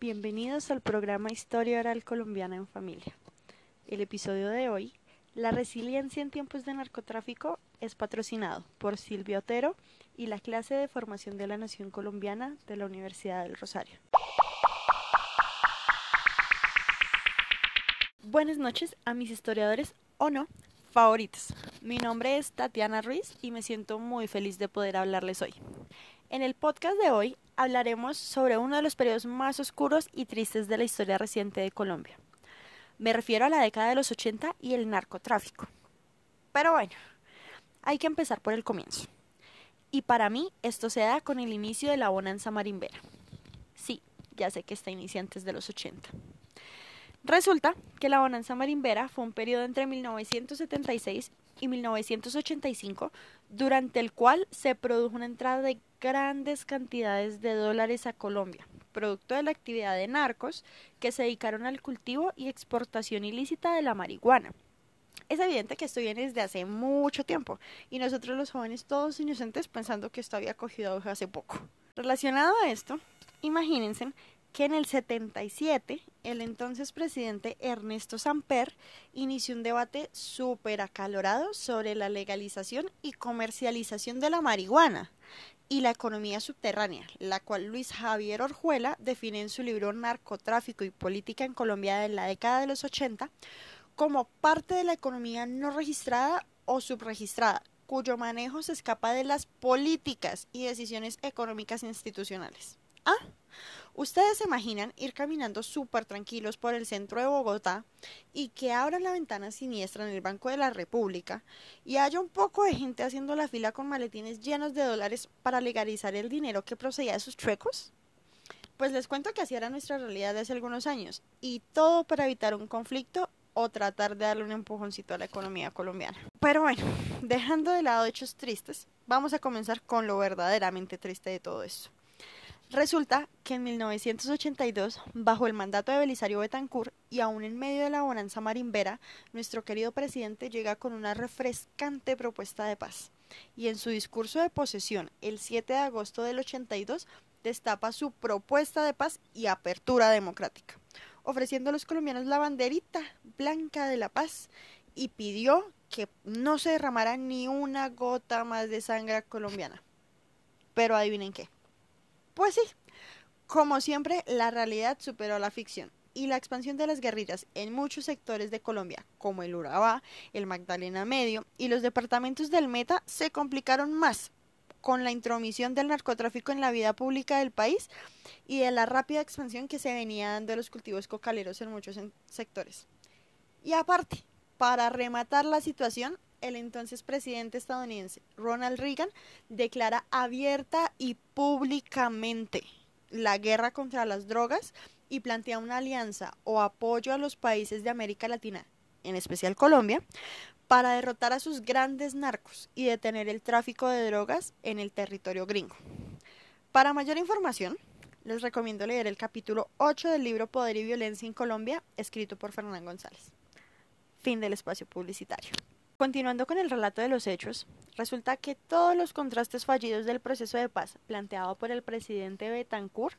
Bienvenidos al programa Historia Oral Colombiana en Familia. El episodio de hoy, La resiliencia en tiempos de narcotráfico, es patrocinado por Silvia Otero y la clase de formación de la Nación Colombiana de la Universidad del Rosario. Buenas noches a mis historiadores o no favoritos. Mi nombre es Tatiana Ruiz y me siento muy feliz de poder hablarles hoy. En el podcast de hoy hablaremos sobre uno de los periodos más oscuros y tristes de la historia reciente de Colombia. Me refiero a la década de los 80 y el narcotráfico. Pero bueno, hay que empezar por el comienzo. Y para mí esto se da con el inicio de la bonanza marimbera. Sí, ya sé que está inicia antes de los 80. Resulta que la bonanza marimbera fue un periodo entre 1976 y 1985, durante el cual se produjo una entrada de grandes cantidades de dólares a Colombia, producto de la actividad de narcos que se dedicaron al cultivo y exportación ilícita de la marihuana. Es evidente que esto viene desde hace mucho tiempo y nosotros los jóvenes todos inocentes pensando que esto había cogido hace poco. Relacionado a esto, imagínense que en el 77 el entonces presidente Ernesto Samper inició un debate súper acalorado sobre la legalización y comercialización de la marihuana y la economía subterránea, la cual Luis Javier Orjuela define en su libro Narcotráfico y Política en Colombia de la década de los 80 como parte de la economía no registrada o subregistrada, cuyo manejo se escapa de las políticas y decisiones económicas institucionales. Ah, Ustedes se imaginan ir caminando súper tranquilos por el centro de Bogotá y que abran la ventana siniestra en el Banco de la República y haya un poco de gente haciendo la fila con maletines llenos de dólares para legalizar el dinero que procedía de sus truecos? Pues les cuento que así era nuestra realidad de hace algunos años y todo para evitar un conflicto o tratar de darle un empujoncito a la economía colombiana. Pero bueno, dejando de lado hechos tristes, vamos a comenzar con lo verdaderamente triste de todo esto. Resulta que en 1982, bajo el mandato de Belisario Betancourt y aún en medio de la bonanza marimbera, nuestro querido presidente llega con una refrescante propuesta de paz. Y en su discurso de posesión, el 7 de agosto del 82, destapa su propuesta de paz y apertura democrática, ofreciendo a los colombianos la banderita blanca de la paz y pidió que no se derramara ni una gota más de sangre colombiana. Pero adivinen qué pues sí, como siempre, la realidad superó la ficción y la expansión de las guerrillas en muchos sectores de Colombia, como el Urabá, el Magdalena Medio y los departamentos del Meta, se complicaron más con la intromisión del narcotráfico en la vida pública del país y de la rápida expansión que se venía dando de los cultivos cocaleros en muchos sectores. Y aparte, para rematar la situación, el entonces presidente estadounidense Ronald Reagan declara abierta y públicamente la guerra contra las drogas y plantea una alianza o apoyo a los países de América Latina, en especial Colombia, para derrotar a sus grandes narcos y detener el tráfico de drogas en el territorio gringo. Para mayor información, les recomiendo leer el capítulo 8 del libro Poder y Violencia en Colombia, escrito por Fernán González. Fin del espacio publicitario. Continuando con el relato de los hechos, resulta que todos los contrastes fallidos del proceso de paz planteado por el presidente Betancourt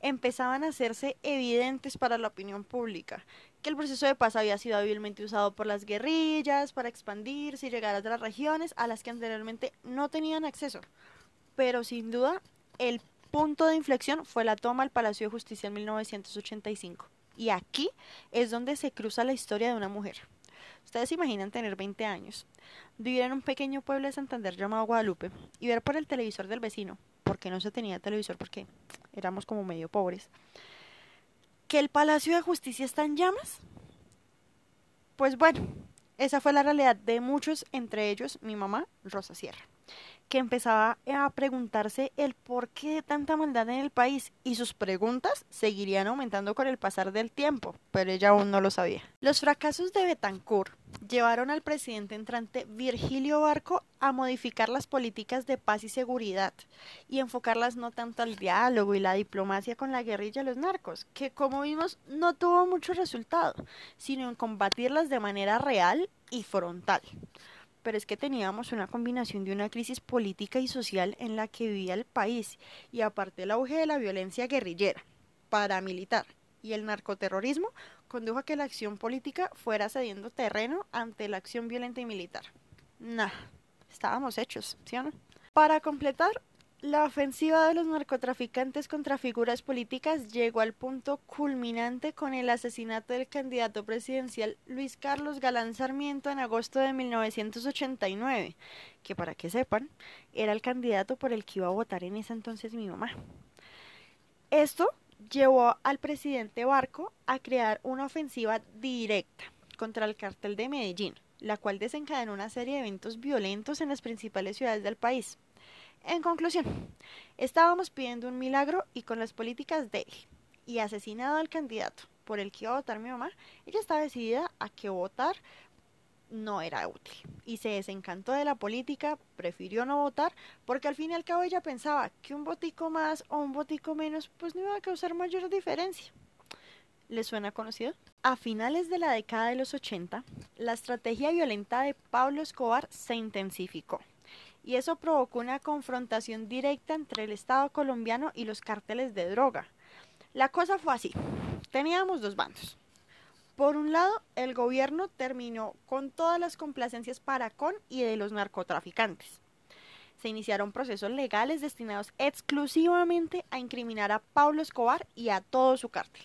empezaban a hacerse evidentes para la opinión pública, que el proceso de paz había sido hábilmente usado por las guerrillas para expandirse y llegar a otras regiones a las que anteriormente no tenían acceso. Pero sin duda, el punto de inflexión fue la toma al Palacio de Justicia en 1985. Y aquí es donde se cruza la historia de una mujer. Ustedes se imaginan tener 20 años, vivir en un pequeño pueblo de Santander llamado Guadalupe y ver por el televisor del vecino, porque no se tenía televisor porque éramos como medio pobres, que el Palacio de Justicia está en llamas. Pues bueno, esa fue la realidad de muchos, entre ellos mi mamá, Rosa Sierra que empezaba a preguntarse el por qué de tanta maldad en el país y sus preguntas seguirían aumentando con el pasar del tiempo, pero ella aún no lo sabía. Los fracasos de Betancourt llevaron al presidente entrante Virgilio Barco a modificar las políticas de paz y seguridad y enfocarlas no tanto al diálogo y la diplomacia con la guerrilla y los narcos, que como vimos no tuvo mucho resultado, sino en combatirlas de manera real y frontal pero es que teníamos una combinación de una crisis política y social en la que vivía el país y aparte el auge de la violencia guerrillera. paramilitar y el narcoterrorismo condujo a que la acción política fuera cediendo terreno ante la acción violenta y militar. Nah, estábamos hechos, ¿sí o no? Para completar, la ofensiva de los narcotraficantes contra figuras políticas llegó al punto culminante con el asesinato del candidato presidencial Luis Carlos Galán Sarmiento en agosto de 1989, que para que sepan, era el candidato por el que iba a votar en ese entonces mi mamá. Esto llevó al presidente Barco a crear una ofensiva directa contra el cártel de Medellín, la cual desencadenó una serie de eventos violentos en las principales ciudades del país. En conclusión, estábamos pidiendo un milagro y con las políticas de él y asesinado al candidato por el que iba a votar mi mamá, ella estaba decidida a que votar no era útil y se desencantó de la política, prefirió no votar porque al fin y al cabo ella pensaba que un votico más o un votico menos pues no iba a causar mayor diferencia. ¿Le suena conocido? A finales de la década de los 80, la estrategia violenta de Pablo Escobar se intensificó y eso provocó una confrontación directa entre el Estado colombiano y los cárteles de droga. La cosa fue así. Teníamos dos bandos. Por un lado, el gobierno terminó con todas las complacencias para con y de los narcotraficantes. Se iniciaron procesos legales destinados exclusivamente a incriminar a Pablo Escobar y a todo su cártel.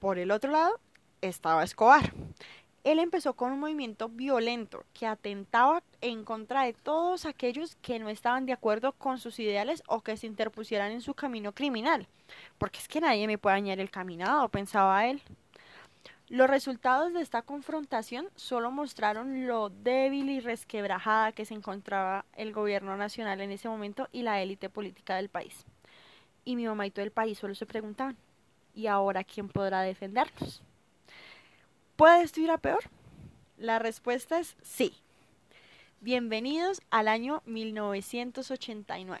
Por el otro lado, estaba Escobar, él empezó con un movimiento violento que atentaba en contra de todos aquellos que no estaban de acuerdo con sus ideales o que se interpusieran en su camino criminal. Porque es que nadie me puede dañar el caminado, pensaba él. Los resultados de esta confrontación solo mostraron lo débil y resquebrajada que se encontraba el gobierno nacional en ese momento y la élite política del país. Y mi mamá y todo el país solo se preguntaban, ¿y ahora quién podrá defendernos? ¿Puede esto ir a peor? La respuesta es sí. Bienvenidos al año 1989.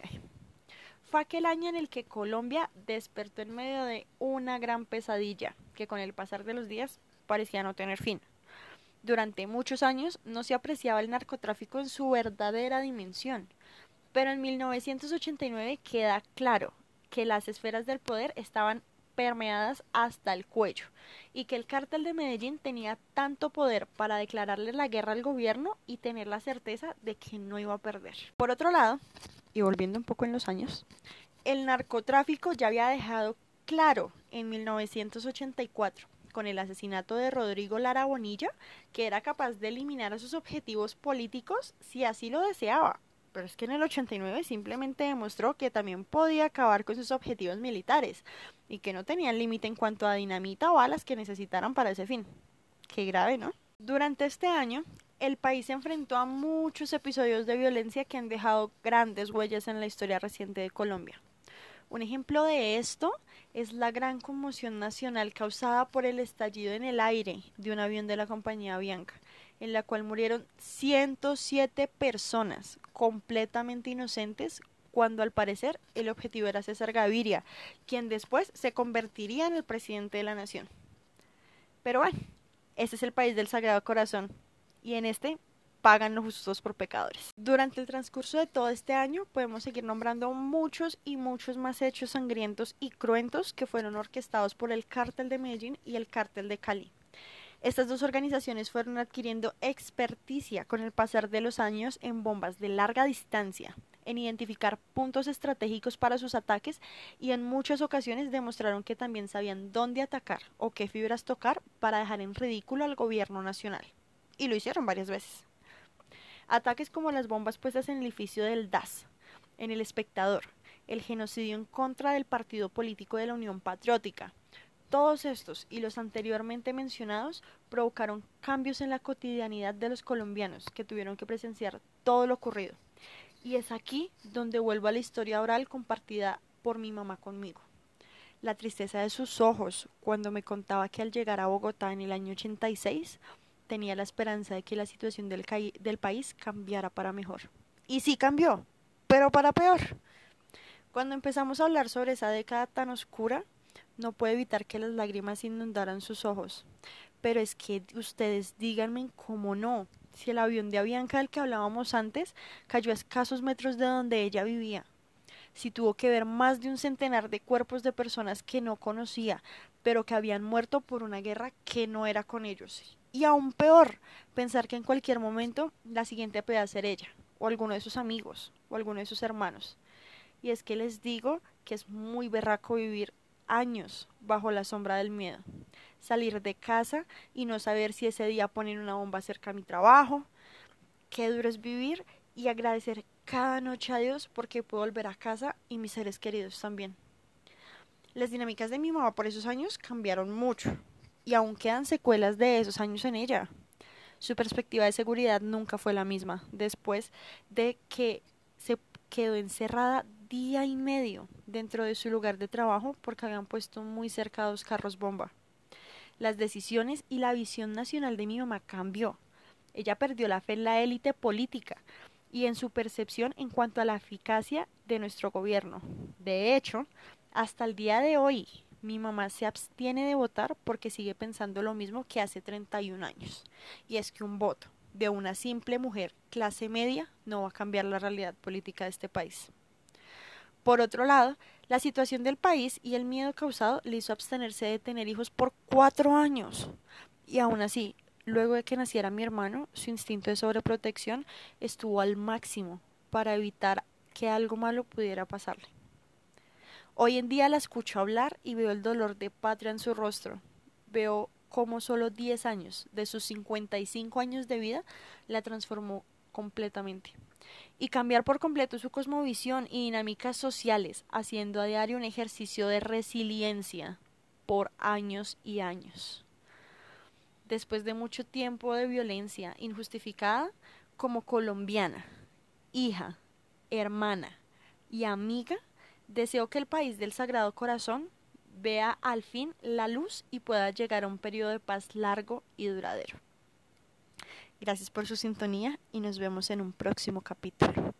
Fue aquel año en el que Colombia despertó en medio de una gran pesadilla que con el pasar de los días parecía no tener fin. Durante muchos años no se apreciaba el narcotráfico en su verdadera dimensión, pero en 1989 queda claro que las esferas del poder estaban permeadas hasta el cuello, y que el cártel de Medellín tenía tanto poder para declararle la guerra al gobierno y tener la certeza de que no iba a perder. Por otro lado, y volviendo un poco en los años, el narcotráfico ya había dejado claro en 1984 con el asesinato de Rodrigo Lara Bonilla que era capaz de eliminar a sus objetivos políticos si así lo deseaba pero es que en el 89 simplemente demostró que también podía acabar con sus objetivos militares y que no tenían límite en cuanto a dinamita o balas que necesitaran para ese fin. Qué grave, ¿no? Durante este año, el país se enfrentó a muchos episodios de violencia que han dejado grandes huellas en la historia reciente de Colombia. Un ejemplo de esto es la gran conmoción nacional causada por el estallido en el aire de un avión de la compañía Bianca, en la cual murieron 107 personas completamente inocentes cuando al parecer el objetivo era César Gaviria, quien después se convertiría en el presidente de la nación. Pero bueno, ese es el país del Sagrado Corazón y en este pagan los justos por pecadores. Durante el transcurso de todo este año podemos seguir nombrando muchos y muchos más hechos sangrientos y cruentos que fueron orquestados por el cártel de Medellín y el cártel de Cali. Estas dos organizaciones fueron adquiriendo experticia con el pasar de los años en bombas de larga distancia, en identificar puntos estratégicos para sus ataques y en muchas ocasiones demostraron que también sabían dónde atacar o qué fibras tocar para dejar en ridículo al gobierno nacional. Y lo hicieron varias veces. Ataques como las bombas puestas en el edificio del DAS, en el espectador, el genocidio en contra del partido político de la Unión Patriótica, todos estos y los anteriormente mencionados provocaron cambios en la cotidianidad de los colombianos que tuvieron que presenciar todo lo ocurrido. Y es aquí donde vuelvo a la historia oral compartida por mi mamá conmigo. La tristeza de sus ojos cuando me contaba que al llegar a Bogotá en el año 86 tenía la esperanza de que la situación del, del país cambiara para mejor. Y sí cambió, pero para peor. Cuando empezamos a hablar sobre esa década tan oscura, no puede evitar que las lágrimas inundaran sus ojos. Pero es que ustedes díganme cómo no, si el avión de Avianca del que hablábamos antes cayó a escasos metros de donde ella vivía. si tuvo que ver más de un centenar de cuerpos de personas que no conocía, pero que habían muerto por una guerra que no era con ellos. Y aún peor, pensar que en cualquier momento la siguiente podía ser ella, o alguno de sus amigos, o alguno de sus hermanos. Y es que les digo que es muy berraco vivir años bajo la sombra del miedo. Salir de casa y no saber si ese día ponen una bomba cerca a mi trabajo. Qué duro es vivir y agradecer cada noche a Dios porque puedo volver a casa y mis seres queridos también. Las dinámicas de mi mamá por esos años cambiaron mucho y aún quedan secuelas de esos años en ella. Su perspectiva de seguridad nunca fue la misma después de que se quedó encerrada día y medio dentro de su lugar de trabajo porque habían puesto muy cerca dos carros bomba. Las decisiones y la visión nacional de mi mamá cambió. Ella perdió la fe en la élite política y en su percepción en cuanto a la eficacia de nuestro gobierno. De hecho, hasta el día de hoy, mi mamá se abstiene de votar porque sigue pensando lo mismo que hace 31 años. Y es que un voto de una simple mujer clase media no va a cambiar la realidad política de este país. Por otro lado, la situación del país y el miedo causado le hizo abstenerse de tener hijos por cuatro años. Y aún así, luego de que naciera mi hermano, su instinto de sobreprotección estuvo al máximo para evitar que algo malo pudiera pasarle. Hoy en día la escucho hablar y veo el dolor de patria en su rostro. Veo cómo solo 10 años de sus 55 años de vida la transformó completamente y cambiar por completo su cosmovisión y dinámicas sociales, haciendo a diario un ejercicio de resiliencia por años y años. Después de mucho tiempo de violencia injustificada, como colombiana, hija, hermana y amiga, deseo que el país del Sagrado Corazón vea al fin la luz y pueda llegar a un periodo de paz largo y duradero. Gracias por su sintonía y nos vemos en un próximo capítulo.